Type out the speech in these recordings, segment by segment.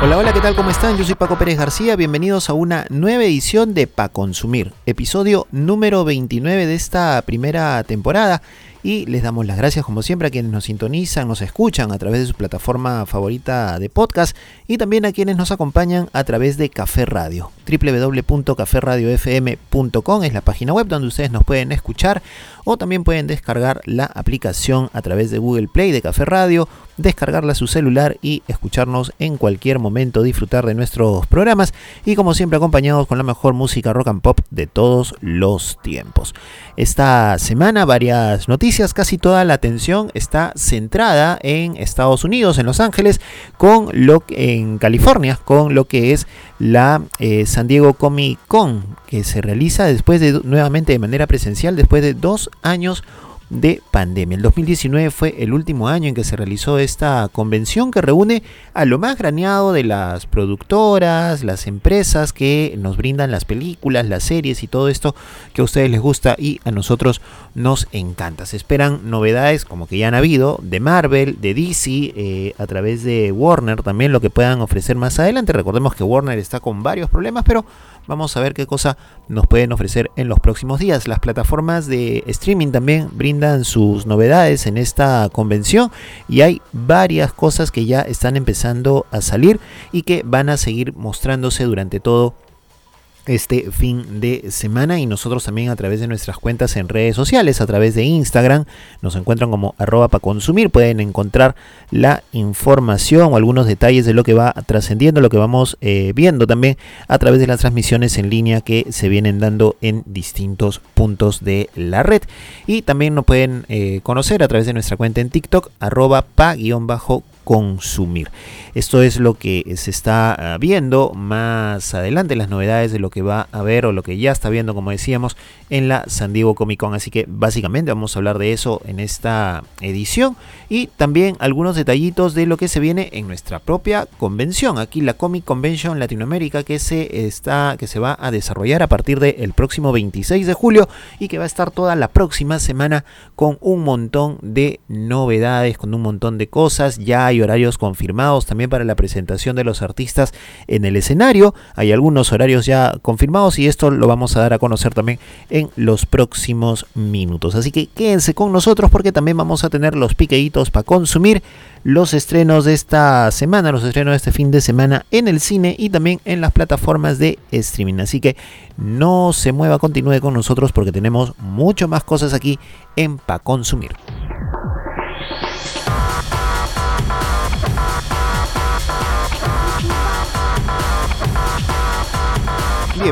Hola, hola, ¿qué tal? ¿Cómo están? Yo soy Paco Pérez García, bienvenidos a una nueva edición de Pa Consumir, episodio número 29 de esta primera temporada y les damos las gracias como siempre a quienes nos sintonizan, nos escuchan a través de su plataforma favorita de podcast y también a quienes nos acompañan a través de Café Radio. www.caferradiofm.com es la página web donde ustedes nos pueden escuchar o también pueden descargar la aplicación a través de Google Play de Café Radio, descargarla a su celular y escucharnos en cualquier momento, disfrutar de nuestros programas y como siempre acompañados con la mejor música rock and pop de todos los tiempos. Esta semana varias noticias, casi toda la atención está centrada en Estados Unidos, en Los Ángeles, con lo en California, con lo que es la eh, San Diego Comic Con, que se realiza después de nuevamente de manera presencial, después de dos años de pandemia. El 2019 fue el último año en que se realizó esta convención que reúne a lo más graneado de las productoras, las empresas que nos brindan las películas, las series y todo esto que a ustedes les gusta y a nosotros nos encanta. Se esperan novedades como que ya han habido de Marvel, de DC, eh, a través de Warner también lo que puedan ofrecer más adelante. Recordemos que Warner está con varios problemas, pero Vamos a ver qué cosa nos pueden ofrecer en los próximos días. Las plataformas de streaming también brindan sus novedades en esta convención y hay varias cosas que ya están empezando a salir y que van a seguir mostrándose durante todo este fin de semana. Y nosotros también a través de nuestras cuentas en redes sociales, a través de Instagram, nos encuentran como arroba para consumir, pueden encontrar la información o algunos detalles de lo que va trascendiendo, lo que vamos eh, viendo también a través de las transmisiones en línea que se vienen dando en distintos puntos de la red. Y también nos pueden eh, conocer a través de nuestra cuenta en TikTok arroba pa-consumir consumir. Esto es lo que se está ah, viendo más adelante, las novedades de lo que va a ver o lo que ya está viendo, como decíamos, en la San Diego Comic Con. Así que básicamente vamos a hablar de eso en esta edición y también algunos detallitos de lo que se viene en nuestra propia convención. Aquí la Comic Convention Latinoamérica que se está que se va a desarrollar a partir del próximo 26 de julio y que va a estar toda la próxima semana con un montón de novedades, con un montón de cosas. Ya hay horarios confirmados también para la presentación de los artistas en el escenario. Hay algunos horarios ya confirmados y esto lo vamos a dar a conocer también en los próximos minutos. Así que quédense con nosotros porque también vamos a tener los piqueitos para consumir los estrenos de esta semana, los estrenos de este fin de semana en el cine y también en las plataformas de streaming. Así que no se mueva, continúe con nosotros porque tenemos mucho más cosas aquí en Pa Consumir.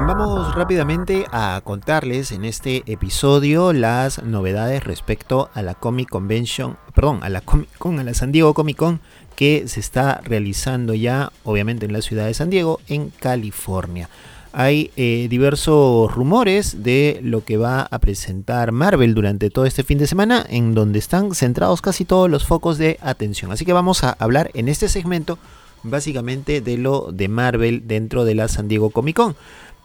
Vamos rápidamente a contarles en este episodio las novedades respecto a la Comic Convention, perdón, a la Comic Con, a la San Diego Comic Con que se está realizando ya, obviamente en la ciudad de San Diego, en California. Hay eh, diversos rumores de lo que va a presentar Marvel durante todo este fin de semana, en donde están centrados casi todos los focos de atención. Así que vamos a hablar en este segmento básicamente de lo de Marvel dentro de la San Diego Comic Con.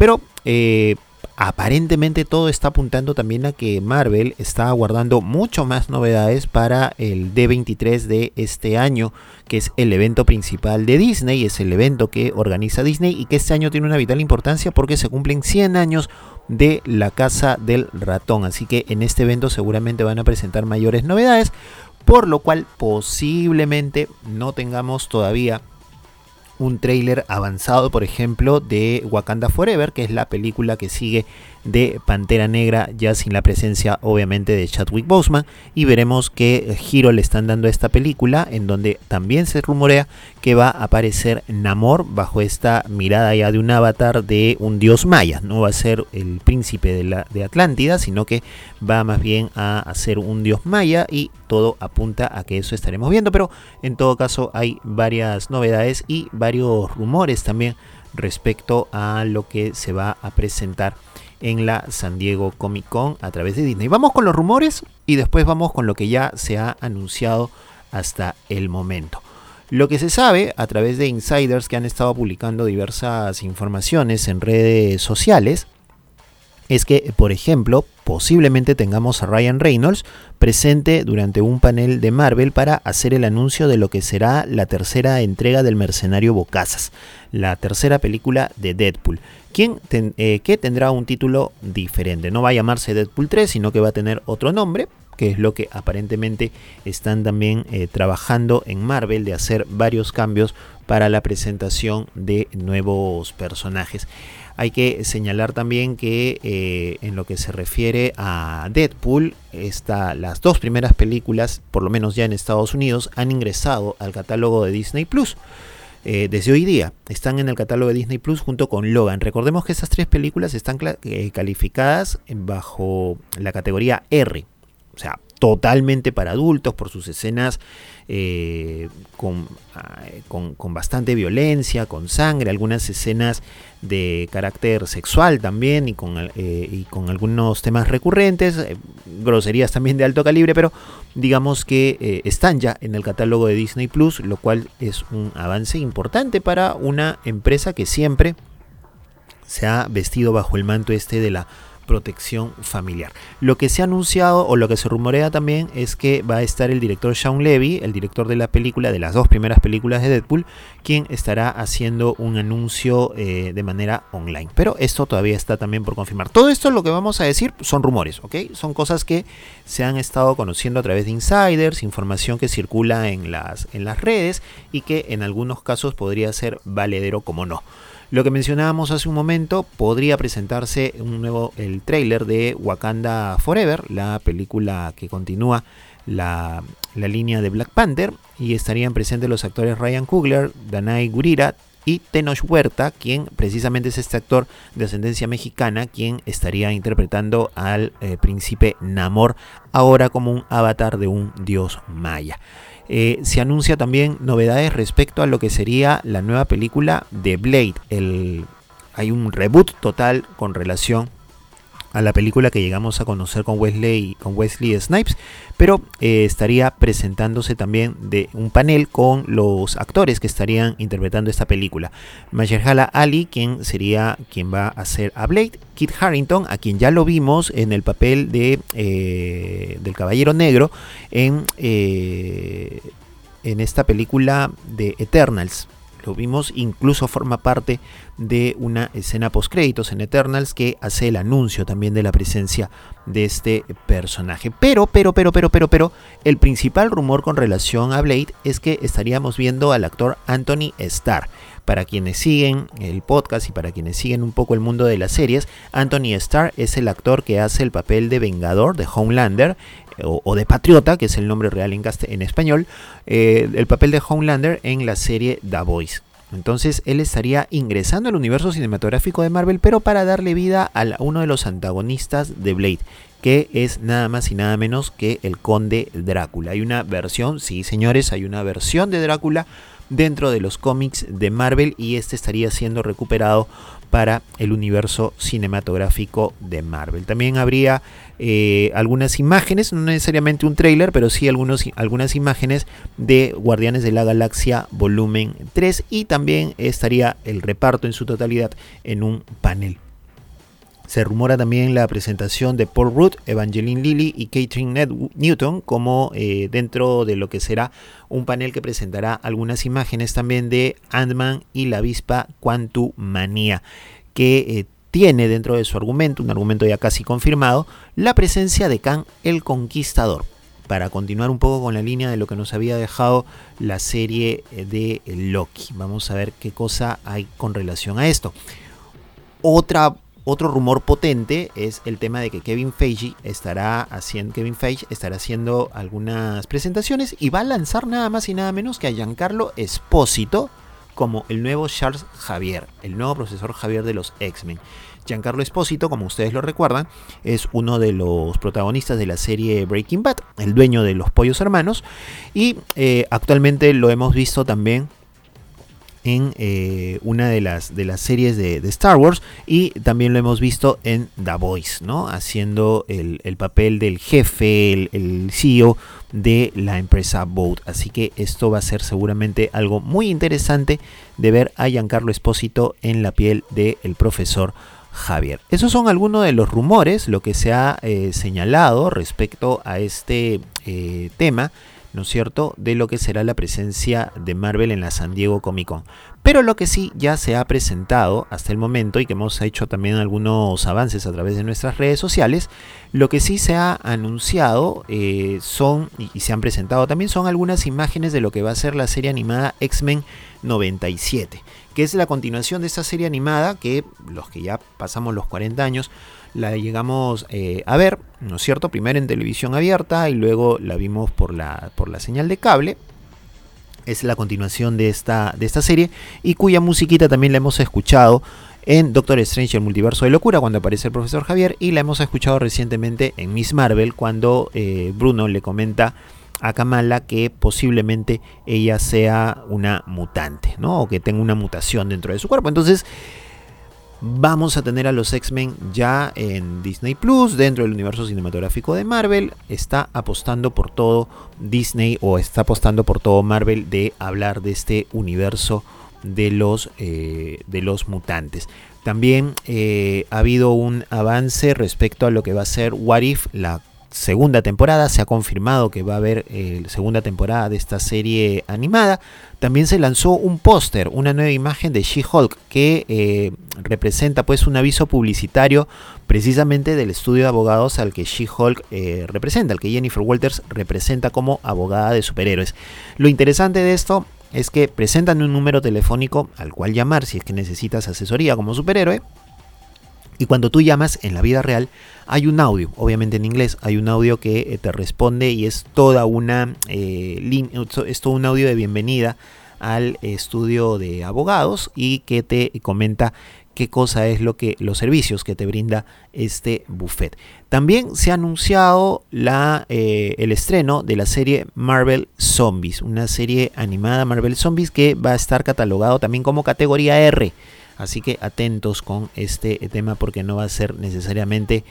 Pero eh, aparentemente todo está apuntando también a que Marvel está aguardando mucho más novedades para el D23 de este año, que es el evento principal de Disney, es el evento que organiza Disney y que este año tiene una vital importancia porque se cumplen 100 años de la Casa del Ratón. Así que en este evento seguramente van a presentar mayores novedades, por lo cual posiblemente no tengamos todavía un tráiler avanzado, por ejemplo, de Wakanda Forever, que es la película que sigue de Pantera Negra, ya sin la presencia obviamente de Chadwick Boseman, y veremos qué giro le están dando a esta película, en donde también se rumorea que va a aparecer Namor bajo esta mirada ya de un avatar de un dios maya, no va a ser el príncipe de, la, de Atlántida, sino que va más bien a ser un dios maya y todo apunta a que eso estaremos viendo, pero en todo caso hay varias novedades y varios rumores también respecto a lo que se va a presentar en la San Diego Comic Con a través de Disney. Vamos con los rumores y después vamos con lo que ya se ha anunciado hasta el momento. Lo que se sabe a través de insiders que han estado publicando diversas informaciones en redes sociales es que, por ejemplo, posiblemente tengamos a Ryan Reynolds presente durante un panel de Marvel para hacer el anuncio de lo que será la tercera entrega del Mercenario Bocazas, la tercera película de Deadpool, quien eh, que tendrá un título diferente. No va a llamarse Deadpool 3, sino que va a tener otro nombre, que es lo que aparentemente están también eh, trabajando en Marvel de hacer varios cambios para la presentación de nuevos personajes. Hay que señalar también que eh, en lo que se refiere a Deadpool, las dos primeras películas, por lo menos ya en Estados Unidos, han ingresado al catálogo de Disney Plus. Eh, desde hoy día están en el catálogo de Disney Plus junto con Logan. Recordemos que esas tres películas están eh, calificadas bajo la categoría R, o sea, totalmente para adultos por sus escenas eh, ah, con, con, bastante violencia, con sangre, algunas escenas de carácter sexual también y con, eh, y con algunos temas recurrentes, eh, groserías también de alto calibre, pero digamos que están ya en el catálogo de Disney Plus, lo cual es un avance importante para una empresa que siempre se ha vestido bajo el manto este de la protección familiar. Lo que se ha anunciado o lo que se rumorea también es que va a estar el director Sean Levy, el director de la película, de las dos primeras películas de Deadpool, quien estará haciendo un anuncio eh, de manera online. Pero esto todavía está también por confirmar. Todo esto lo que vamos a decir son rumores, ¿ok? Son cosas que se han estado conociendo a través de insiders, información que circula en las, en las redes y que en algunos casos podría ser valedero como no. Lo que mencionábamos hace un momento, podría presentarse un nuevo el tráiler de Wakanda Forever, la película que continúa la, línea de Black Panther y estarían presentes los actores Ryan Coogler, Danai Gurira y Tenoch Huerta, quien precisamente es este actor de ascendencia mexicana, quien estaría interpretando al eh, príncipe Namor ahora como un avatar de un dios maya. Eh, se anuncia también novedades respecto a lo que sería la nueva película de Blade. hay un reboot total con relación a la película que llegamos a conocer con Wesley, con Wesley Snipes, pero eh, estaría presentándose también de un panel con los actores que estarían interpretando esta película. Mahershala Ali, quien sería quien va a ser a Blade, Kit Harrington, a quien ya lo vimos en el papel de eh, del Caballero Negro en, eh, en esta película de Eternals lo vimos, incluso forma parte de una escena post créditos en Eternals que hace el anuncio también de la presencia de este personaje. Pero, pero, pero, pero, pero, pero, el principal rumor con relación a Blade es que estaríamos viendo al actor Anthony Starr. Para quienes siguen el podcast y para quienes siguen un poco el mundo de las series, Anthony Starr es el actor que hace el papel de Vengador de Homelander o, de Patriota, que es el nombre real en, en español, eh, el papel de Homelander en la serie The Voice. Entonces él estaría ingresando al universo cinematográfico de Marvel, pero para darle vida a uno de los antagonistas de Blade, que es nada más y nada menos que el conde Drácula. Hay una versión, sí señores, hay una versión de Drácula dentro de los cómics de Marvel y este estaría siendo recuperado para el universo cinematográfico de Marvel. También habría eh, algunas imágenes, no necesariamente un trailer, pero sí algunas imágenes de Guardianes de la Galaxia volumen 3 y también estaría el reparto en su totalidad en un panel. Se rumora también la presentación de Paul Rudd, Evangeline Lilly y Catherine Newton como eh, dentro de lo que será un panel que presentará algunas imágenes también de Ant-Man y la avispa Quantumania, que eh, tiene dentro de su argumento, un argumento ya casi confirmado, la presencia de Khan el Conquistador. para continuar un poco con la línea de lo que nos había dejado la serie de Loki. Vamos a ver qué cosa hay con relación a esto. Otro rumor potente es el tema de que Kevin Feige estará haciendo, Kevin Feige estará haciendo algunas presentaciones y va a lanzar nada más y nada menos que a Giancarlo Espósito como el nuevo Charles Javier, el nuevo profesor Javier de los X-Men. Giancarlo Espósito, como ustedes lo recuerdan, es uno de los protagonistas de la serie Breaking Bad, el dueño de los pollos hermanos, y eh, actualmente lo hemos visto también en eh, una de las, de las series de, Star Wars y también lo hemos visto en The Voice, ¿no? haciendo el, papel del jefe, el, CEO de la empresa Boat. Así que esto va a ser seguramente algo muy interesante de ver a Giancarlo Espósito en la piel del profesor Javier. Esos son algunos de los rumores, lo que se ha eh, señalado respecto a este eh, tema ¿no es cierto?, de lo que será la presencia de Marvel en la San Diego Comic Con. Pero lo que sí ya se ha presentado hasta el momento y que hemos hecho también algunos avances a través de nuestras redes sociales, lo que sí se ha anunciado eh, son, y se han presentado también, son algunas imágenes de lo que va a ser la serie animada X-Men 97, que es la continuación de esta serie animada que los que ya pasamos los 40 años la llegamos eh, a ver, ¿no es cierto? Primero en televisión abierta y luego la vimos por la, por la señal de cable. Es la continuación de esta, de esta serie y cuya musiquita también la hemos escuchado en Doctor Strange, el multiverso de locura, cuando aparece el profesor Javier, y la hemos escuchado recientemente en Miss Marvel, cuando eh, Bruno le comenta a Kamala que posiblemente ella sea una mutante, ¿no? O que tenga una mutación dentro de su cuerpo. Entonces, Vamos a tener a los X-Men ya en Disney Plus, dentro del universo cinematográfico de Marvel. Está apostando por todo Disney o está apostando por todo Marvel de hablar de este universo de los, eh, de los mutantes. También eh, ha habido un avance respecto a lo que va a ser What If, la segunda temporada. Se ha confirmado que va a haber eh, segunda temporada de esta serie animada. También se lanzó un póster, una nueva imagen de She-Hulk que eh, representa pues un aviso publicitario precisamente del estudio de abogados al que She-Hulk eh, representa, al que Jennifer Walters representa como abogada de superhéroes. Lo interesante de esto es que presentan un número telefónico al cual llamar si es que necesitas asesoría como superhéroe y cuando tú llamas en la vida real, hay un audio, obviamente en inglés, hay un audio que eh, te responde y es toda una eh, todo un audio de bienvenida al estudio de abogados y que te comenta qué cosa es lo que los servicios que te brinda este buffet. También se ha anunciado la, eh, el estreno de la serie Marvel Zombies, una serie animada Marvel Zombies que va a estar catalogado también como categoría R. Así que atentos con este tema porque no va a ser necesariamente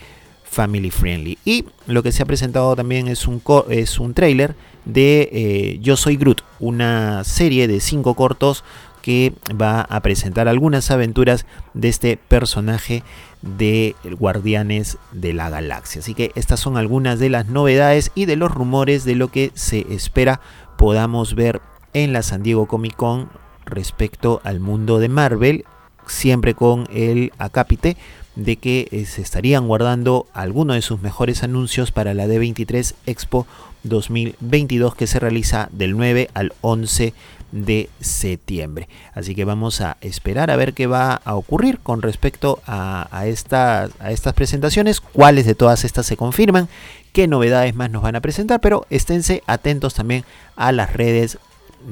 family friendly. Y lo que se ha presentado también es un, es un trailer de eh, Yo Soy Groot, una serie de cinco cortos que va a presentar algunas aventuras de este personaje de Guardianes de la Galaxia. Así que estas son algunas de las novedades y de los rumores de lo que se espera podamos ver en la San Diego Comic Con respecto al mundo de Marvel siempre con el acápite de que eh, se estarían guardando algunos de sus mejores anuncios para la D23 Expo 2022 que se realiza del 9 al 11 de septiembre. Así que vamos a esperar a ver qué va a ocurrir con respecto a, a, estas, a estas presentaciones, cuáles de todas estas se confirman, qué novedades más nos van a presentar, pero esténse atentos también a las redes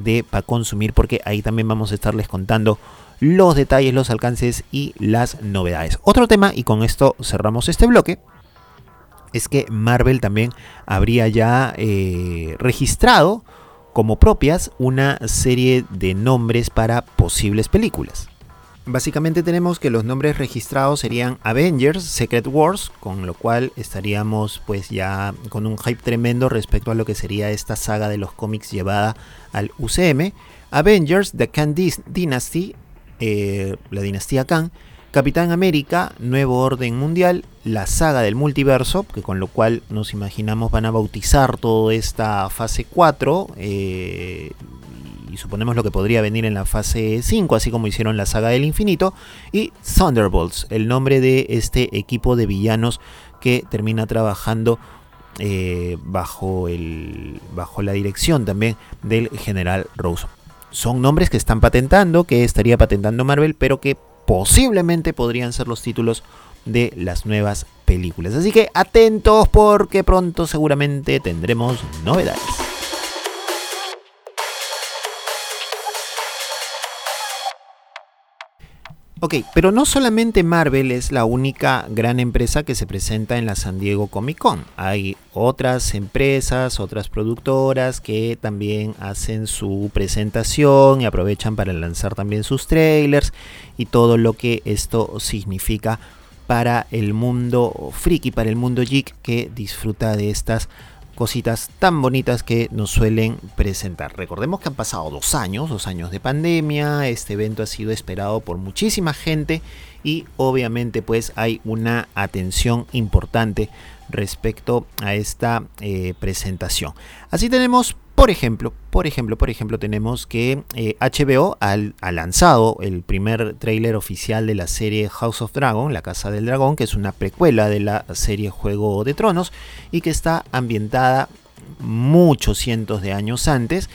de para consumir porque ahí también vamos a estarles contando los detalles, los alcances y las novedades. Otro tema, y con esto cerramos este bloque, es que Marvel también habría ya eh, registrado como propias una serie de nombres para posibles películas. Básicamente tenemos que los nombres registrados serían Avengers, Secret Wars, con lo cual estaríamos pues ya con un hype tremendo respecto a lo que sería esta saga de los cómics llevada al UCM. Avengers, The Khan Dynasty, eh, la dinastía Khan, Capitán América, Nuevo Orden Mundial, la saga del multiverso, que con lo cual nos imaginamos van a bautizar toda esta fase 4 eh, y suponemos lo que podría venir en la fase 5, así como hicieron la saga del infinito, y Thunderbolts, el nombre de este equipo de villanos que termina trabajando eh, bajo, el, bajo la dirección también del general Rose. Son nombres que están patentando, que estaría patentando Marvel, pero que posiblemente podrían ser los títulos de las nuevas películas. Así que atentos porque pronto seguramente tendremos novedades. Ok, pero no solamente Marvel es la única gran empresa que se presenta en la San Diego Comic Con. Hay otras empresas, otras productoras que también hacen su presentación y aprovechan para lanzar también sus trailers y todo lo que esto significa para el mundo friki, para el mundo geek que disfruta de estas cositas tan bonitas que nos suelen presentar. Recordemos que han pasado dos años, dos años de pandemia, este evento ha sido esperado por muchísima gente y obviamente pues hay una atención importante respecto a esta eh, presentación. Así tenemos por ejemplo, por ejemplo, por ejemplo, tenemos que HBO eh, ha lanzado el primer tráiler oficial de la serie House of Dragon, La Casa del Dragón, que es una precuela de la serie Juego de Tronos y que está ambientada muchos cientos de años antes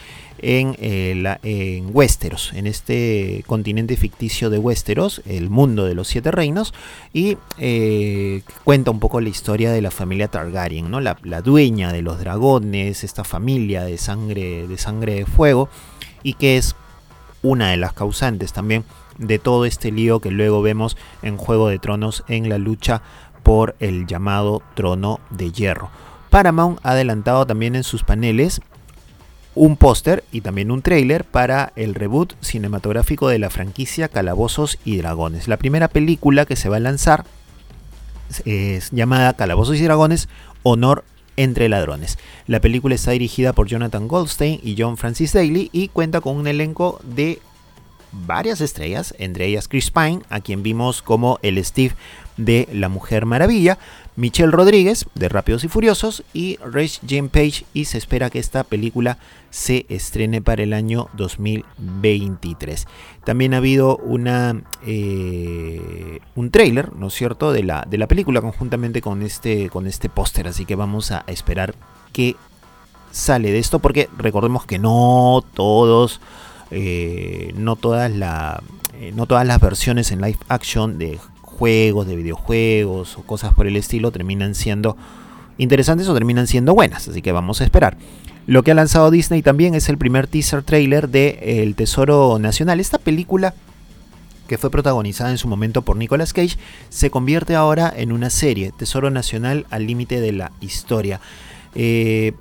en, eh, en Westeros, en este continente ficticio de Westeros, el mundo de los siete reinos, y eh, cuenta un poco la historia de la familia Targaryen, ¿no? La, dueña de los dragones, esta familia de sangre, de sangre de fuego, y que es una de las causantes también de todo este lío que luego vemos en Juego de Tronos en la lucha por el llamado Trono de Hierro. Paramount ha adelantado también en sus paneles un póster y también un tráiler para el reboot cinematográfico de la franquicia Calabozos y Dragones. La primera película que se va a lanzar es llamada Calabozos y Dragones, Honor entre ladrones. La película está dirigida por Jonathan Goldstein y John Francis Daly y cuenta con un elenco de varias estrellas, entre ellas Chris Pine, a quien vimos como el Steve de La Mujer Maravilla, Michelle Rodríguez de Rápidos y Furiosos y Rage Jane Page y se espera que esta película se estrene para el año 2023. También ha habido una, eh, un trailer, ¿no es cierto?, de la, de la película conjuntamente con este, con este póster, así que vamos a esperar qué sale de esto porque recordemos que no todos... Eh, no todas la, eh, no todas las versiones en live action de juegos, de videojuegos o cosas por el estilo terminan siendo interesantes o terminan siendo buenas, así que vamos a esperar. Lo que ha lanzado Disney también es el primer teaser trailer de El Tesoro Nacional. Esta película que fue protagonizada en su momento por Nicolas Cage, se convierte ahora en una serie, Tesoro Nacional al límite de la historia. Eh,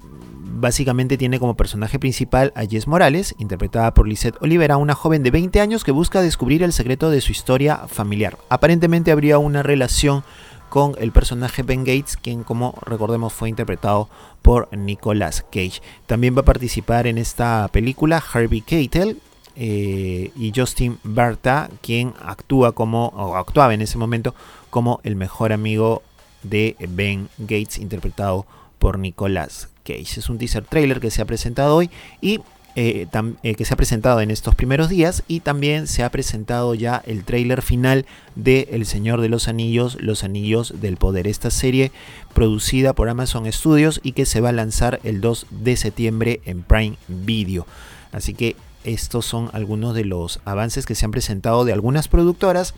básicamente tiene como personaje principal a Jess Morales, interpretada por Lisette Olivera, una joven de 20 años que busca descubrir el secreto de su historia familiar. Aparentemente habría una relación con el personaje Ben Gates, quien como recordemos fue interpretado por Nicolas Cage. También va a participar en esta película Harvey Keitel, eh, y Justin Berta, quien actúa como, o actuaba en ese momento como el mejor amigo de Ben Gates, interpretado por Nicolas Cage. Es un teaser trailer que se ha presentado hoy y eh, eh, que se ha presentado en estos primeros días y también se ha presentado ya el trailer final de El Señor de los Anillos, Los Anillos del Poder. Esta serie producida por Amazon Studios y que se va a lanzar el 2 de septiembre en Prime Video. Así que estos son algunos de los avances que se han presentado de algunas productoras.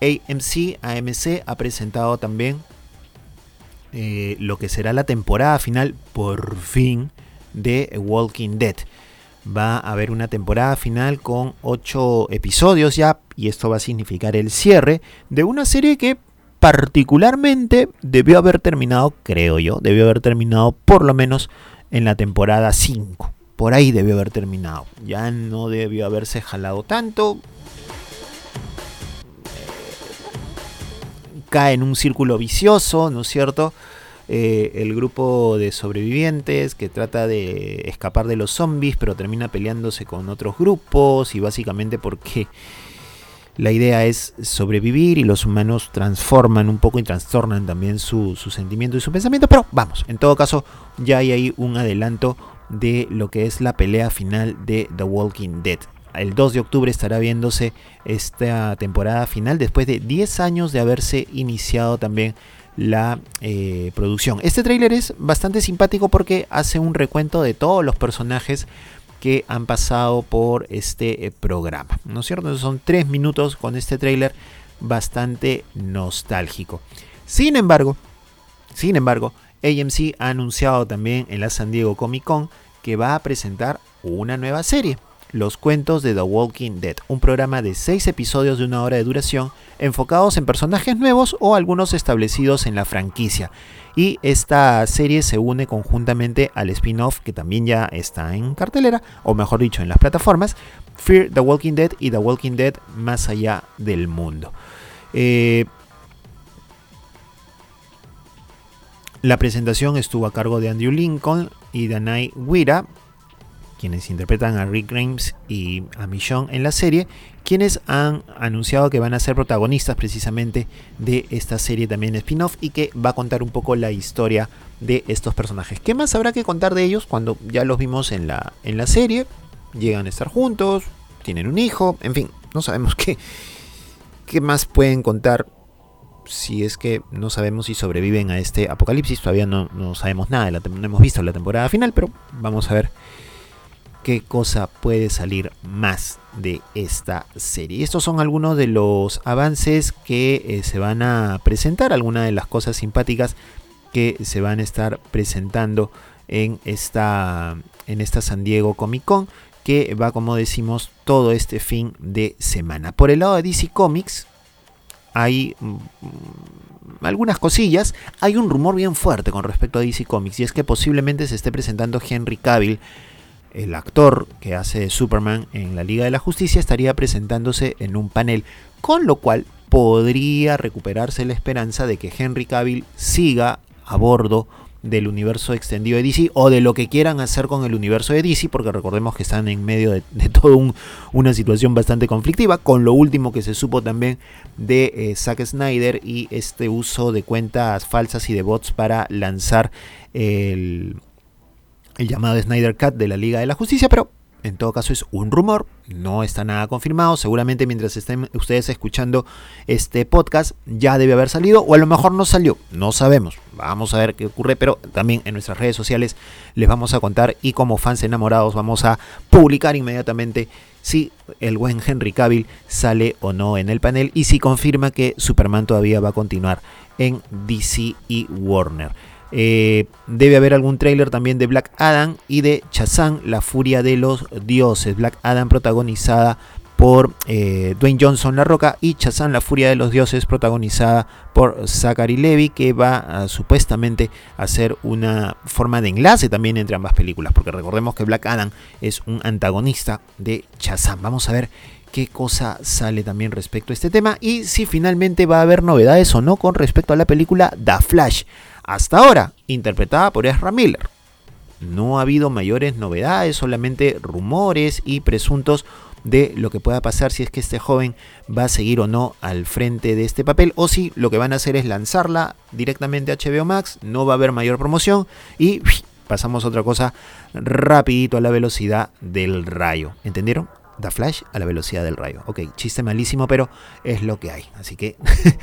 AMC, AMC ha presentado también eh, lo que será la temporada final, por fin, de Walking Dead. Va a haber una temporada final con 8 episodios ya, y esto va a significar el cierre de una serie que particularmente debió haber terminado, creo yo, debió haber terminado por lo menos en la temporada 5. Por ahí debió haber terminado. Ya no debió haberse jalado tanto. Cae en un círculo vicioso, ¿no es cierto? Eh, el grupo de sobrevivientes que trata de escapar de los zombies, pero termina peleándose con otros grupos y básicamente porque la idea es sobrevivir y los humanos transforman un poco y trastornan también su, su sentimiento y su pensamiento, pero vamos, en todo caso ya hay ahí un adelanto de lo que es la pelea final de The Walking Dead el 2 de octubre estará viéndose esta temporada final después de 10 años de haberse iniciado también la eh, producción. Este tráiler es bastante simpático porque hace un recuento de todos los personajes que han pasado por este eh, programa, ¿no es cierto? son tres minutos con este tráiler bastante nostálgico. Sin embargo, sin embargo, AMC ha anunciado también en la San Diego Comic Con que va a presentar una nueva serie. Los cuentos de The Walking Dead, un programa de 6 episodios de una hora de duración enfocados en personajes nuevos o algunos establecidos en la franquicia. Y esta serie se une conjuntamente al spin-off que también ya está en cartelera, o mejor dicho, en las plataformas, Fear the Walking Dead y The Walking Dead Más allá del mundo. Eh, la presentación estuvo a cargo de Andrew Lincoln y Danai Wira, quienes interpretan a Rick Grimes y a Michonne en la serie, quienes han anunciado que van a ser protagonistas precisamente de esta serie también spin-off y que va a contar un poco la historia de estos personajes. ¿Qué más habrá que contar de ellos cuando ya los vimos en la, en la serie? Llegan a estar juntos, tienen un hijo, en fin, no sabemos qué, qué más pueden contar si es que no sabemos si sobreviven a este apocalipsis. Todavía no, no sabemos nada, no hemos visto la temporada final, pero vamos a ver qué cosa puede salir más de esta serie. Estos son algunos de los avances que eh, se van a presentar, algunas de las cosas simpáticas que se van a estar presentando en esta, en esta San Diego Comic Con, que va, como decimos, todo este fin de semana. Por el lado de DC Comics, hay mm, algunas cosillas. Hay un rumor bien fuerte con respecto a DC Comics y es que posiblemente se esté presentando Henry Cavill el actor que hace Superman en la Liga de la Justicia estaría presentándose en un panel, con lo cual podría recuperarse la esperanza de que Henry Cavill siga a bordo del universo extendido de DC o de lo que quieran hacer con el universo de DC, porque recordemos que están en medio de, toda una situación bastante conflictiva, con lo último que se supo también de eh, Zack Snyder y este uso de cuentas falsas y de bots para lanzar el, el llamado Snyder Cut de la Liga de la Justicia, pero en todo caso es un rumor, no está nada confirmado. Seguramente mientras estén ustedes escuchando este podcast ya debe haber salido o a lo mejor no salió, no sabemos. Vamos a ver qué ocurre, pero también en nuestras redes sociales les vamos a contar y como fans enamorados vamos a publicar inmediatamente si el buen Henry Cavill sale o no en el panel y si confirma que Superman todavía va a continuar en DC y Warner. Eh, debe haber algún tráiler también de Black Adam y de Shazam, la furia de los dioses. Black Adam protagonizada por eh, Dwayne Johnson La Roca y Shazam, la furia de los dioses protagonizada por Zachary Levy que va a, supuestamente a ser una forma de enlace también entre ambas películas porque recordemos que Black Adam es un antagonista de Shazam. Vamos a ver qué cosa sale también respecto a este tema y si finalmente va a haber novedades o no con respecto a la película The Flash hasta ahora, interpretada por Ezra Miller. No ha habido mayores novedades, solamente rumores y presuntos de lo que pueda pasar si es que este joven va a seguir o no al frente de este papel o si lo que van a hacer es lanzarla directamente a HBO Max, no va a haber mayor promoción y pasamos a otra cosa rapidito a la velocidad del rayo. ¿Entendieron? Da Flash a la velocidad del rayo. Ok, chiste malísimo, pero es lo que hay. Así que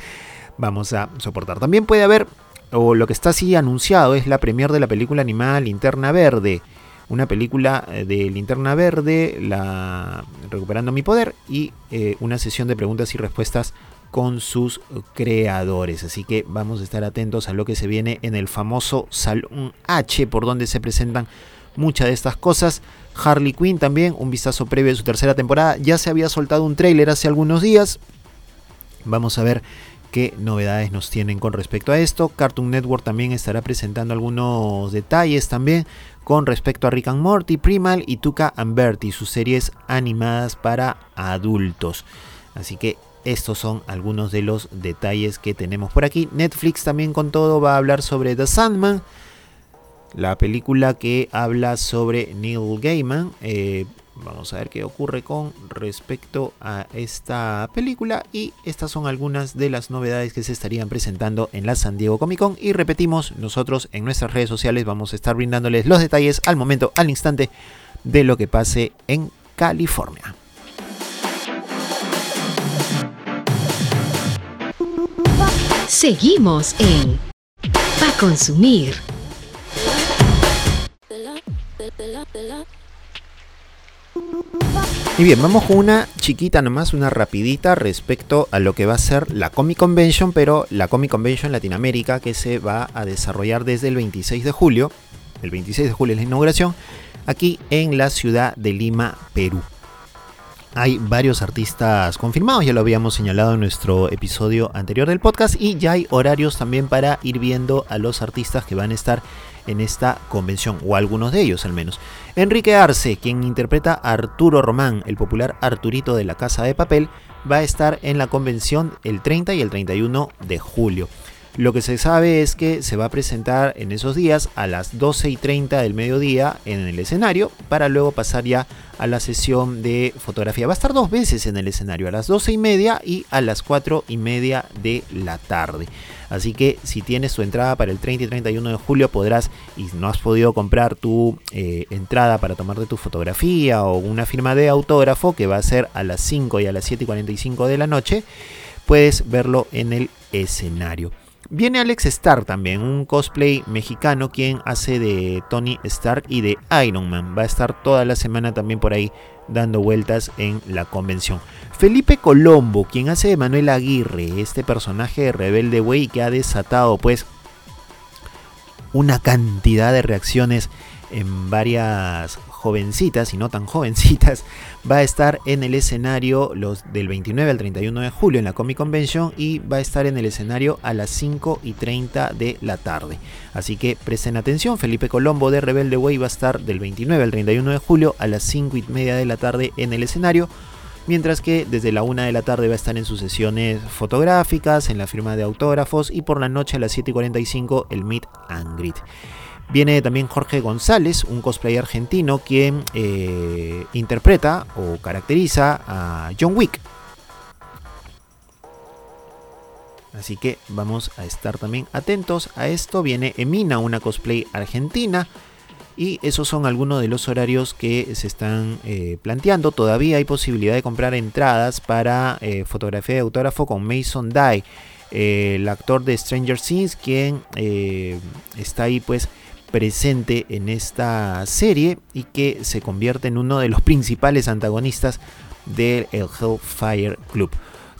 vamos a soportar. También puede haber o lo que está así anunciado es la premier de la película animada Linterna Verde. Una película eh, de Linterna Verde, la Recuperando mi Poder, y eh, una sesión de preguntas y respuestas con sus creadores. Así que vamos a estar atentos a lo que se viene en el famoso Salón H, por donde se presentan muchas de estas cosas. Harley Quinn también, un vistazo previo de su tercera temporada. Ya se había soltado un tráiler hace algunos días. Vamos a ver qué novedades nos tienen con respecto a esto. Cartoon Network también estará presentando algunos detalles también con respecto a Rick and Morty, Primal y Tuca and Bertie, sus series animadas para adultos. Así que estos son algunos de los detalles que tenemos por aquí. Netflix también con todo va a hablar sobre The Sandman, la película que habla sobre Neil Gaiman. Eh, Vamos a ver qué ocurre con respecto a esta película y estas son algunas de las novedades que se estarían presentando en la San Diego Comic Con y repetimos, nosotros en nuestras redes sociales vamos a estar brindándoles los detalles al momento, al instante de lo que pase en California. Seguimos en Pa Consumir. Y bien, vamos con una chiquita nomás, una rapidita respecto a lo que va a ser la Comic Convention, pero la Comic Convention Latinoamérica que se va a desarrollar desde el 26 de julio. El 26 de julio es la inauguración, aquí en la ciudad de Lima, Perú. Hay varios artistas confirmados, ya lo habíamos señalado en nuestro episodio anterior del podcast, y ya hay horarios también para ir viendo a los artistas que van a estar en esta convención, o algunos de ellos al menos. Enrique Arce, quien interpreta a Arturo Román, el popular Arturito de la Casa de Papel, va a estar en la convención el 30 y el 31 de julio. Lo que se sabe es que se va a presentar en esos días a las 12 y 30 del mediodía en el escenario para luego pasar ya a la sesión de fotografía. Va a estar dos veces en el escenario, a las 12 y media y a las 4 y media de la tarde. Así que si tienes tu entrada para el 30 y 31 de julio podrás, y no has podido comprar tu eh, entrada para tomarte tu fotografía o una firma de autógrafo que va a ser a las 5 y a las 7 y 45 de la noche, puedes verlo en el escenario. Viene Alex Stark también, un cosplay mexicano quien hace de Tony Stark y de Iron Man. Va a estar toda la semana también por ahí dando vueltas en la convención. Felipe Colombo, quien hace de Manuel Aguirre, este personaje de rebelde güey que ha desatado pues una cantidad de reacciones en varias jovencitas y no tan jovencitas, va a estar en el escenario los del 29 al 31 de julio en la Comic Convention y va a estar en el escenario a las 5 y 30 de la tarde. Así que presten atención, Felipe Colombo de Rebelde Way va a estar del 29 al 31 de julio a las 5 y media de la tarde en el escenario. Mientras que desde la 1 de la tarde va a estar en sus sesiones fotográficas, en la firma de autógrafos y por la noche a las 7 y 45 el Meet and Greet. Viene también Jorge González, un cosplay argentino, quien eh, interpreta o caracteriza a John Wick. Así que vamos a estar también atentos a esto. Viene Emina, una cosplay argentina. Y esos son algunos de los horarios que se están eh, planteando. Todavía hay posibilidad de comprar entradas para eh, fotografía de autógrafo con Mason Dye, el actor de Stranger Things, quien está ahí pues presente en esta serie y que se convierte en uno de los principales antagonistas del Hellfire Club.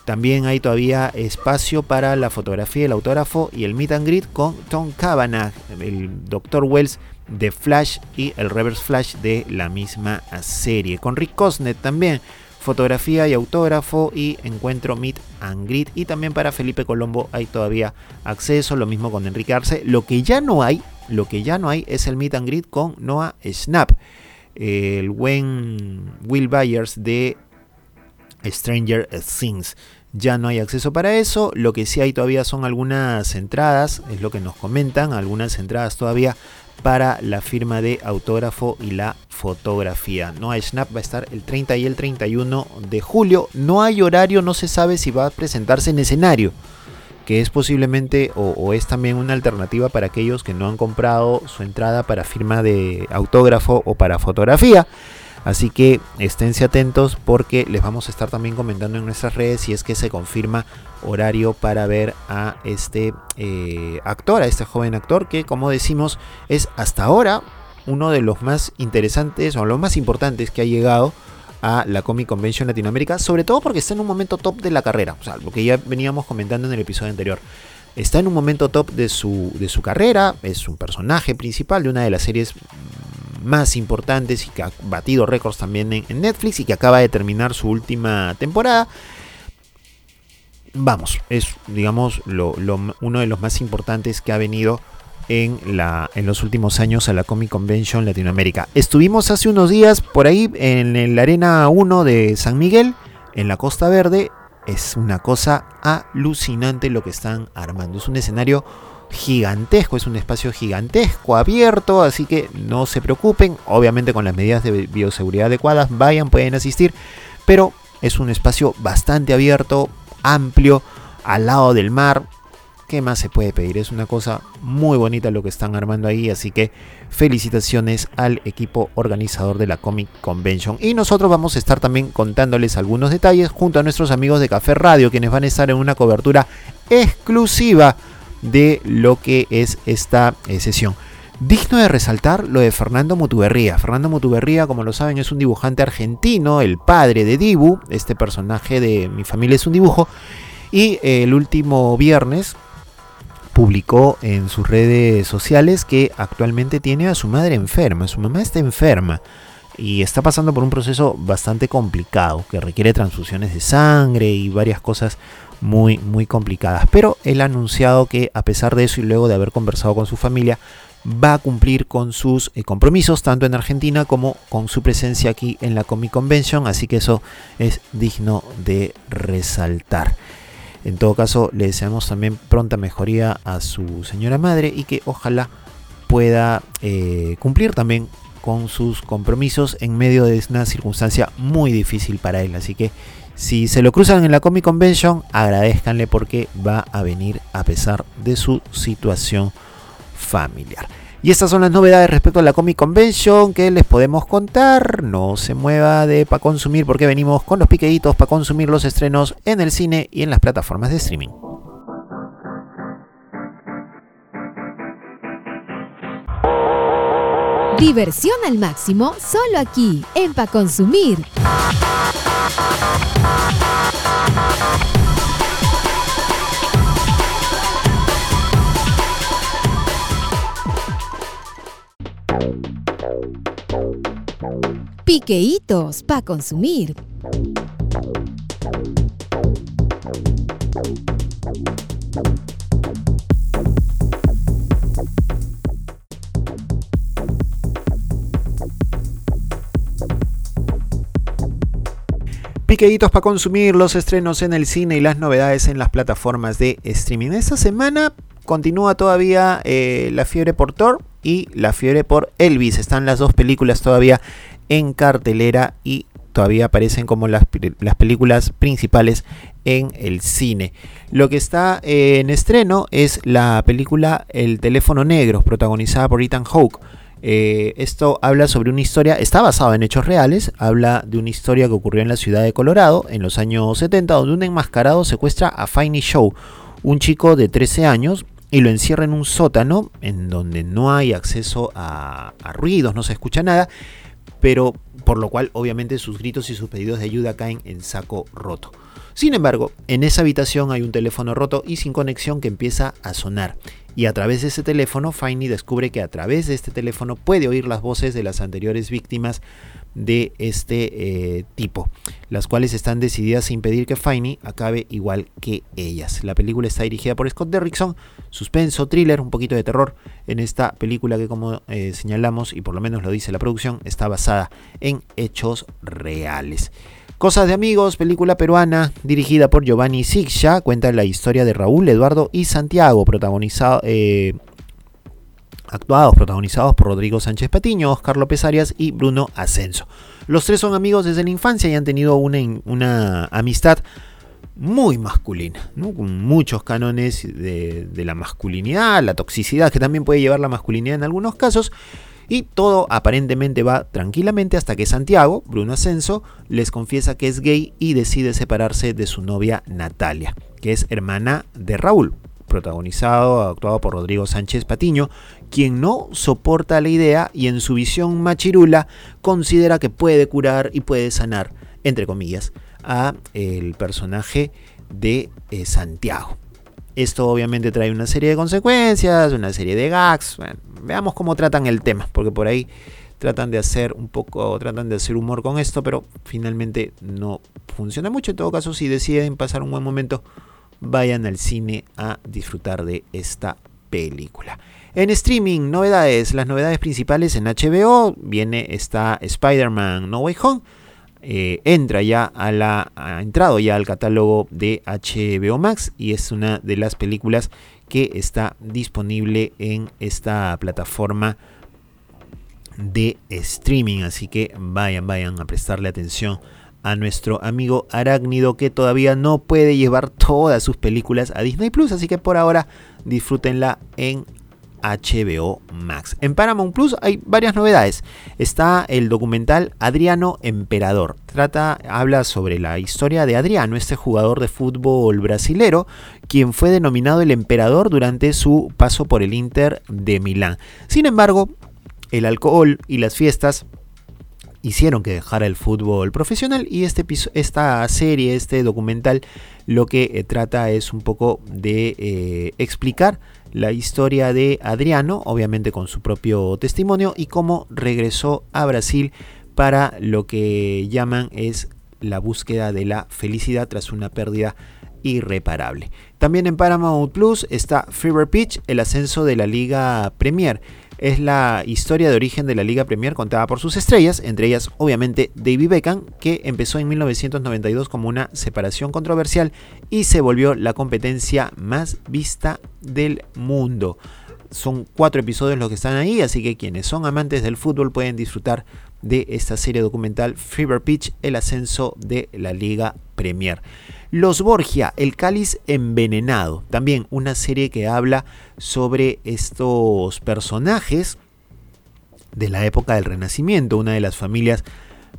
También hay todavía espacio para la fotografía, el autógrafo y el meet and greet con Tom Cavanagh, el Dr. Wells de Flash y el Reverse Flash de la misma serie. Con Rick Cosnet también fotografía y autógrafo y encuentro meet and greet. Y también para Felipe Colombo hay todavía acceso, lo mismo con Enrique Arce. Lo que ya no hay lo que ya no hay es el meet and greet con Noah Snap, el buen Will Byers de Stranger Things. Ya no hay acceso para eso. Lo que sí hay todavía son algunas entradas, es lo que nos comentan, algunas entradas todavía para la firma de autógrafo y la fotografía. Noah Snap va a estar el 30 y el 31 de julio. No hay horario, no se sabe si va a presentarse en escenario que es posiblemente o, es también una alternativa para aquellos que no han comprado su entrada para firma de autógrafo o para fotografía. Así que esténse atentos porque les vamos a estar también comentando en nuestras redes si es que se confirma horario para ver a este eh, actor, a este joven actor que como decimos es hasta ahora uno de los más interesantes o los más importantes que ha llegado a la Comic Convention Latinoamérica, sobre todo porque está en un momento top de la carrera, o sea, lo que ya veníamos comentando en el episodio anterior. Está en un momento top de su, de su carrera, es un personaje principal de una de las series más importantes y que ha batido récords también en, Netflix y que acaba de terminar su última temporada. Vamos, es digamos uno de los más importantes que ha venido en, los últimos años a la Comic Convention Latinoamérica. Estuvimos hace unos días por ahí en la Arena 1 de San Miguel, en la Costa Verde. Es una cosa alucinante lo que están armando. Es un escenario gigantesco, es un espacio gigantesco, abierto, así que no se preocupen. Obviamente con las medidas de bioseguridad adecuadas, vayan, pueden asistir. Pero es un espacio bastante abierto, amplio, al lado del mar ¿qué más se puede pedir? Es una cosa muy bonita lo que están armando ahí, así que felicitaciones al equipo organizador de la Comic Convention. Y nosotros vamos a estar también contándoles algunos detalles junto a nuestros amigos de Café Radio, quienes van a estar en una cobertura exclusiva de lo que es esta eh, sesión. Digno de resaltar lo de Fernando Mutuberría. Fernando Mutuberría, como lo saben, es un dibujante argentino, el padre de Dibu, este personaje de Mi familia es un dibujo. Y eh, el último viernes publicó en sus redes sociales que actualmente tiene a su madre enferma. Su mamá está enferma y está pasando por un proceso bastante complicado que requiere transfusiones de sangre y varias cosas muy muy complicadas. Pero él ha anunciado que a pesar de eso y luego de haber conversado con su familia, va a cumplir con sus eh, compromisos tanto en Argentina como con su presencia aquí en la Comic Convention, así que eso es digno de resaltar. En todo caso, le deseamos también pronta mejoría a su señora madre y que ojalá pueda eh, cumplir también con sus compromisos en medio de una circunstancia muy difícil para él. Así que si se lo cruzan en la Comic Convention, agradezcanle porque va a venir a pesar de su situación familiar. Y estas son las novedades respecto a la Comic Convention que les podemos contar. No se mueva de para consumir porque venimos con los piqueditos para consumir los estrenos en el cine y en las plataformas de streaming. Diversión al máximo solo aquí en Pa Consumir. Piqueitos para consumir. Piqueditos para consumir los estrenos en el cine y las novedades en las plataformas de streaming. Esta semana continúa todavía eh, la fiebre por Thor y la fiebre por Elvis. Están las dos películas todavía en cartelera y todavía aparecen como las, las películas principales en el cine. Lo que está eh, en estreno es la película El teléfono negro, protagonizada por Ethan Hawke. Eh, esto habla sobre una historia, está basado en hechos reales, habla de una historia que ocurrió en la ciudad de Colorado en los años 70, donde un enmascarado secuestra a Finey Show, un chico de 13 años, y lo encierra en un sótano en donde no hay acceso a, a ruidos, no se escucha nada, pero por lo cual obviamente sus gritos y sus pedidos de ayuda caen en saco roto. Sin embargo, en esa habitación hay un teléfono roto y sin conexión que empieza a sonar. Y a través de ese teléfono, Finey descubre que a través de este teléfono puede oír las voces de las anteriores víctimas de este eh, tipo, las cuales están decididas a impedir que Finey acabe igual que ellas. La película está dirigida por Scott Derrickson, suspenso, thriller, un poquito de terror en esta película que como eh, señalamos, y por lo menos lo dice la producción, está basada en hechos reales. Cosas de amigos, película peruana dirigida por Giovanni Sigsha, cuenta la historia de Raúl, Eduardo y Santiago, protagonizado, eh, actuados, protagonizados por Rodrigo Sánchez Patiño, Oscar López Arias y Bruno Ascenso. Los tres son amigos desde la infancia y han tenido una, amistad muy masculina, con muchos cánones de, de, la masculinidad, la toxicidad que también puede llevar la masculinidad en algunos casos. Y todo aparentemente va tranquilamente hasta que Santiago, Bruno Ascenso, les confiesa que es gay y decide separarse de su novia Natalia, que es hermana de Raúl, protagonizado, actuado por Rodrigo Sánchez Patiño, quien no soporta la idea y en su visión machirula considera que puede curar y puede sanar, entre comillas, a el personaje de eh, Santiago. Esto obviamente trae una serie de consecuencias, una serie de gags. veamos cómo tratan el tema, porque por ahí tratan de hacer un poco, tratan de hacer humor con esto, pero finalmente no funciona mucho. En todo caso, si deciden pasar un buen momento, vayan al cine a disfrutar de esta película. En streaming, novedades. Las novedades principales en HBO. Viene esta Spider-Man No Way Home. Eh, entra ya ha entrado ya al catálogo de HBO Max. Y es una de las películas que está disponible en esta plataforma de streaming. Así que vayan, vayan a prestarle atención a nuestro amigo Arácnido que todavía no puede llevar todas sus películas a Disney Plus, así que por ahora disfrútenla en HBO Max. En Paramount Plus hay varias novedades. Está el documental Adriano Emperador. Trata, habla sobre la historia de Adriano, este jugador de fútbol brasilero, quien fue denominado el emperador durante su paso por el Inter de Milán. Sin embargo, el alcohol y las fiestas hicieron que dejara el fútbol profesional y este, esta serie, este documental, lo que eh, trata es un poco de eh, explicar la historia de Adriano, obviamente con su propio testimonio, y cómo regresó a Brasil para lo que llaman es la búsqueda de la felicidad tras una pérdida irreparable. También en Paramount Plus está Fever Pitch, el ascenso de la Liga Premier es la historia de origen de la Liga Premier contada por sus estrellas, entre ellas obviamente David Beckham, que empezó en 1992 como una separación controversial y se volvió la competencia más vista del mundo. Son cuatro episodios los que están ahí, así que quienes son amantes del fútbol pueden disfrutar de esta serie documental Fever Pitch, el ascenso de la Liga Premier. Los Borgia, el cáliz envenenado, también una serie que habla sobre estos personajes de la época del Renacimiento, una de las familias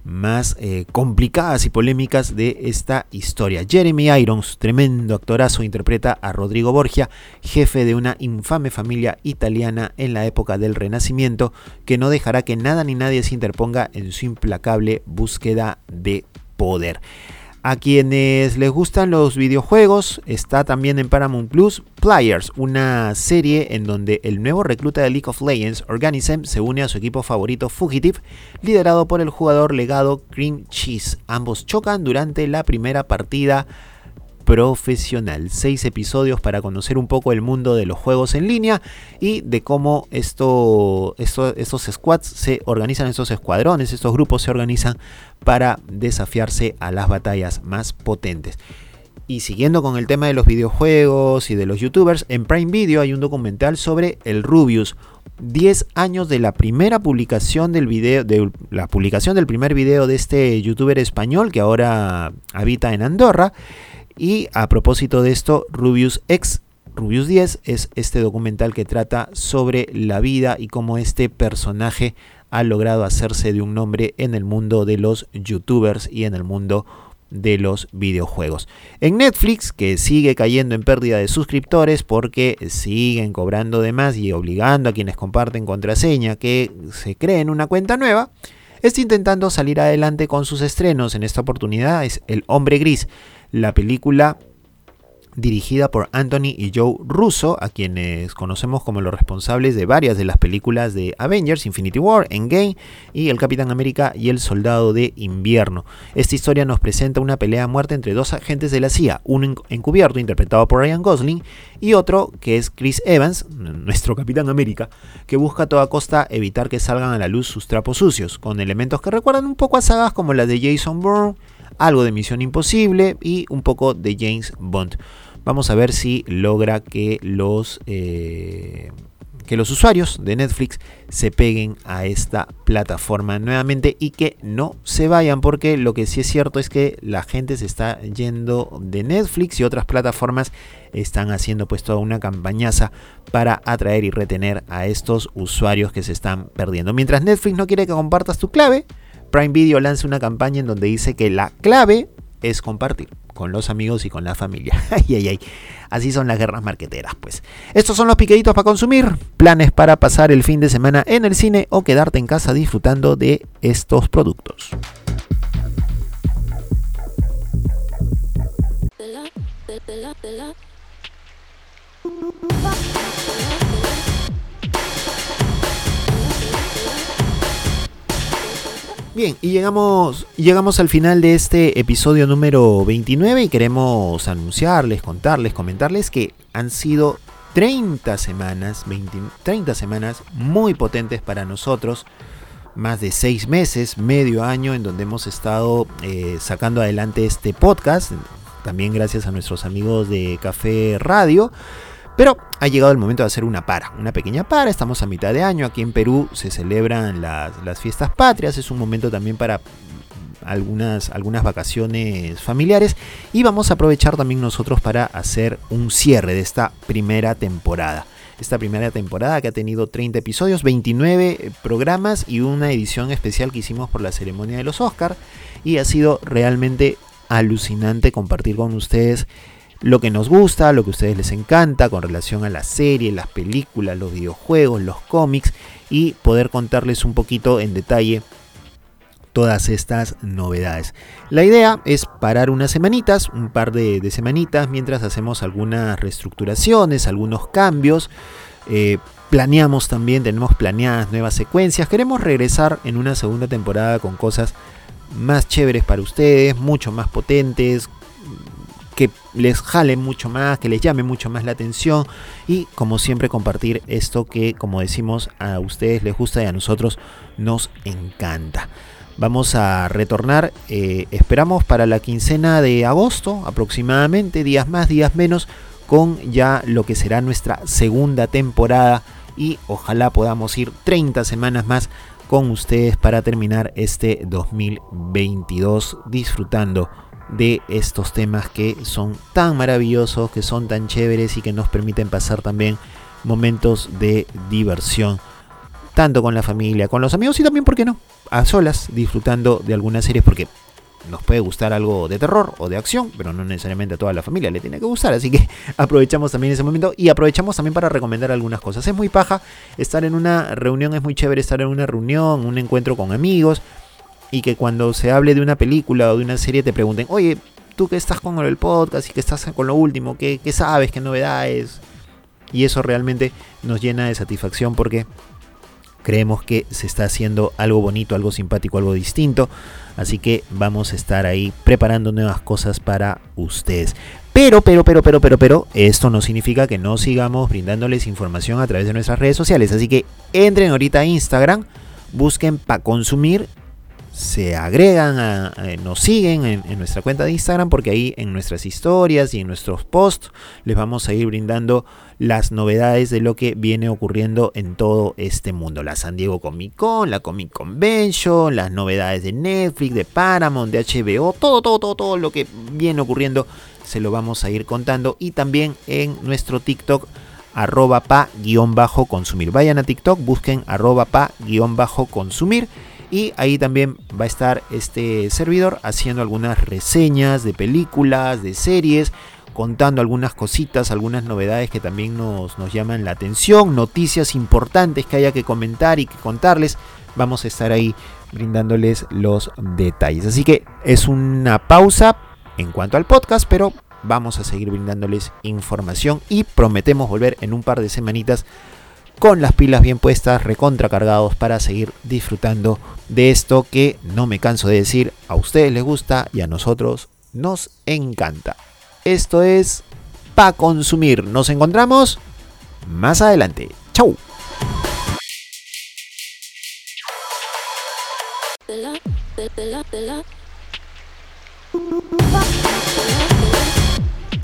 más eh, complicadas y polémicas de esta historia. Jeremy Irons, tremendo actorazo, interpreta a Rodrigo Borgia, jefe de una infame familia italiana en la época del Renacimiento, que no dejará que nada ni nadie se interponga en su implacable búsqueda de poder. A quienes les gustan los videojuegos, está también en Paramount Plus Players, una serie en donde el nuevo recluta de League of Legends, Organism, se une a su equipo favorito Fugitive, liderado por el jugador legado Cream Cheese. Ambos chocan durante la primera partida profesional. Seis episodios para conocer un poco el mundo de los juegos en línea y de cómo esto, estos squads se organizan, estos escuadrones, estos grupos se organizan para desafiarse a las batallas más potentes. Y siguiendo con el tema de los videojuegos y de los youtubers, en Prime Video hay un documental sobre el Rubius. 10 años de la primera publicación del video, de la publicación del primer video de este youtuber español que ahora habita en Andorra. Y a propósito de esto, Rubius X, Rubius 10 es este documental que trata sobre la vida y cómo este personaje ha logrado hacerse de un nombre en el mundo de los youtubers y en el mundo de los videojuegos. En Netflix, que sigue cayendo en pérdida de suscriptores porque siguen cobrando de más y obligando a quienes comparten contraseña que se creen una cuenta nueva, está intentando salir adelante con sus estrenos. En esta oportunidad es El Hombre Gris, la película dirigida por Anthony y Joe Russo, a quienes conocemos como los responsables de varias de las películas de Avengers, Infinity War, Endgame y El Capitán América y El Soldado de Invierno. Esta historia nos presenta una pelea a muerte entre dos agentes de la CIA, uno encubierto interpretado por Ryan Gosling y otro que es Chris Evans, nuestro Capitán América, que busca a toda costa evitar que salgan a la luz sus trapos sucios, con elementos que recuerdan un poco a sagas como las de Jason Bourne, algo de Misión Imposible y un poco de James Bond. Vamos a ver si logra que los, eh, que los usuarios de Netflix se peguen a esta plataforma nuevamente y que no se vayan porque lo que sí es cierto es que la gente se está yendo de Netflix y otras plataformas están haciendo pues toda una campañaza para atraer y retener a estos usuarios que se están perdiendo. Mientras Netflix no quiere que compartas tu clave, Prime Video lanza una campaña en donde dice que la clave es compartir con los amigos y con la familia. ay, ay, ay. Así son las guerras marqueteras, pues. Estos son los piqueditos para consumir, planes para pasar el fin de semana en el cine o quedarte en casa disfrutando de estos productos. Bien, y llegamos, llegamos al final de este episodio número 29 y queremos anunciarles, contarles, comentarles que han sido 30 semanas, 30 semanas muy potentes para nosotros, más de 6 meses, medio año en donde hemos estado eh, sacando adelante este podcast, también gracias a nuestros amigos de Café Radio. Pero ha llegado el momento de hacer una para, una pequeña para. Estamos a mitad de año. Aquí en Perú se celebran las, fiestas patrias. Es un momento también para algunas, algunas vacaciones familiares y vamos a aprovechar también nosotros para hacer un cierre de esta primera temporada. Esta primera temporada que ha tenido 30 episodios, 29 programas y una edición especial que hicimos por la ceremonia de los Oscars y ha sido realmente alucinante compartir con ustedes lo que nos gusta, lo que a ustedes les encanta con relación a la serie, las películas, los videojuegos, los cómics y poder contarles un poquito en detalle todas estas novedades. La idea es parar unas semanitas, un par de, semanitas, mientras hacemos algunas reestructuraciones, algunos cambios. Eh, planeamos también, tenemos planeadas nuevas secuencias. Queremos regresar en una segunda temporada con cosas más chéveres para ustedes, mucho más potentes, que les jale mucho más, que les llame mucho más la atención y como siempre compartir esto que como decimos a ustedes les gusta y a nosotros nos encanta. Vamos a retornar, eh, esperamos para la quincena de agosto aproximadamente, días más, días menos, con ya lo que será nuestra segunda temporada y ojalá podamos ir 30 semanas más con ustedes para terminar este 2022 disfrutando de estos temas que son tan maravillosos, que son tan chéveres y que nos permiten pasar también momentos de diversión, tanto con la familia, con los amigos y también, ¿por qué no? A solas, disfrutando de algunas series, porque nos puede gustar algo de terror o de acción, pero no necesariamente a toda la familia le tiene que gustar, así que aprovechamos también ese momento y aprovechamos también para recomendar algunas cosas. Es muy paja estar en una reunión, es muy chévere estar en una reunión, un encuentro con amigos, y que cuando se hable de una película o de una serie te pregunten, oye, tú que estás con el podcast y que estás con lo último, ¿qué, qué sabes? ¿Qué novedades? Y eso realmente nos llena de satisfacción porque creemos que se está haciendo algo bonito, algo simpático, algo distinto. Así que vamos a estar ahí preparando nuevas cosas para ustedes. Pero, pero, pero, pero, pero, pero, esto no significa que no sigamos brindándoles información a través de nuestras redes sociales. Así que entren ahorita a Instagram, busquen para consumir se agregan, nos siguen en, nuestra cuenta de Instagram porque ahí en nuestras historias y en nuestros posts les vamos a ir brindando las novedades de lo que viene ocurriendo en todo este mundo. La San Diego Comic Con, la Comic Convention, las novedades de Netflix, de Paramount, de HBO, todo, todo, todo, todo lo que viene ocurriendo se lo vamos a ir contando y también en nuestro TikTok arroba pa-consumir. Vayan a TikTok, busquen arroba pa-consumir y ahí también va a estar este servidor haciendo algunas reseñas de películas, de series, contando algunas cositas, algunas novedades que también nos, nos llaman la atención, noticias importantes que haya que comentar y que contarles. Vamos a estar ahí brindándoles los detalles. Así que es una pausa en cuanto al podcast, pero vamos a seguir brindándoles información y prometemos volver en un par de semanitas con las pilas bien puestas, recontracargados para seguir disfrutando de esto que no me canso de decir, a ustedes les gusta y a nosotros nos encanta. Esto es Pa Consumir. Nos encontramos más adelante. Chau.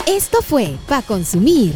Esto fue Pa Consumir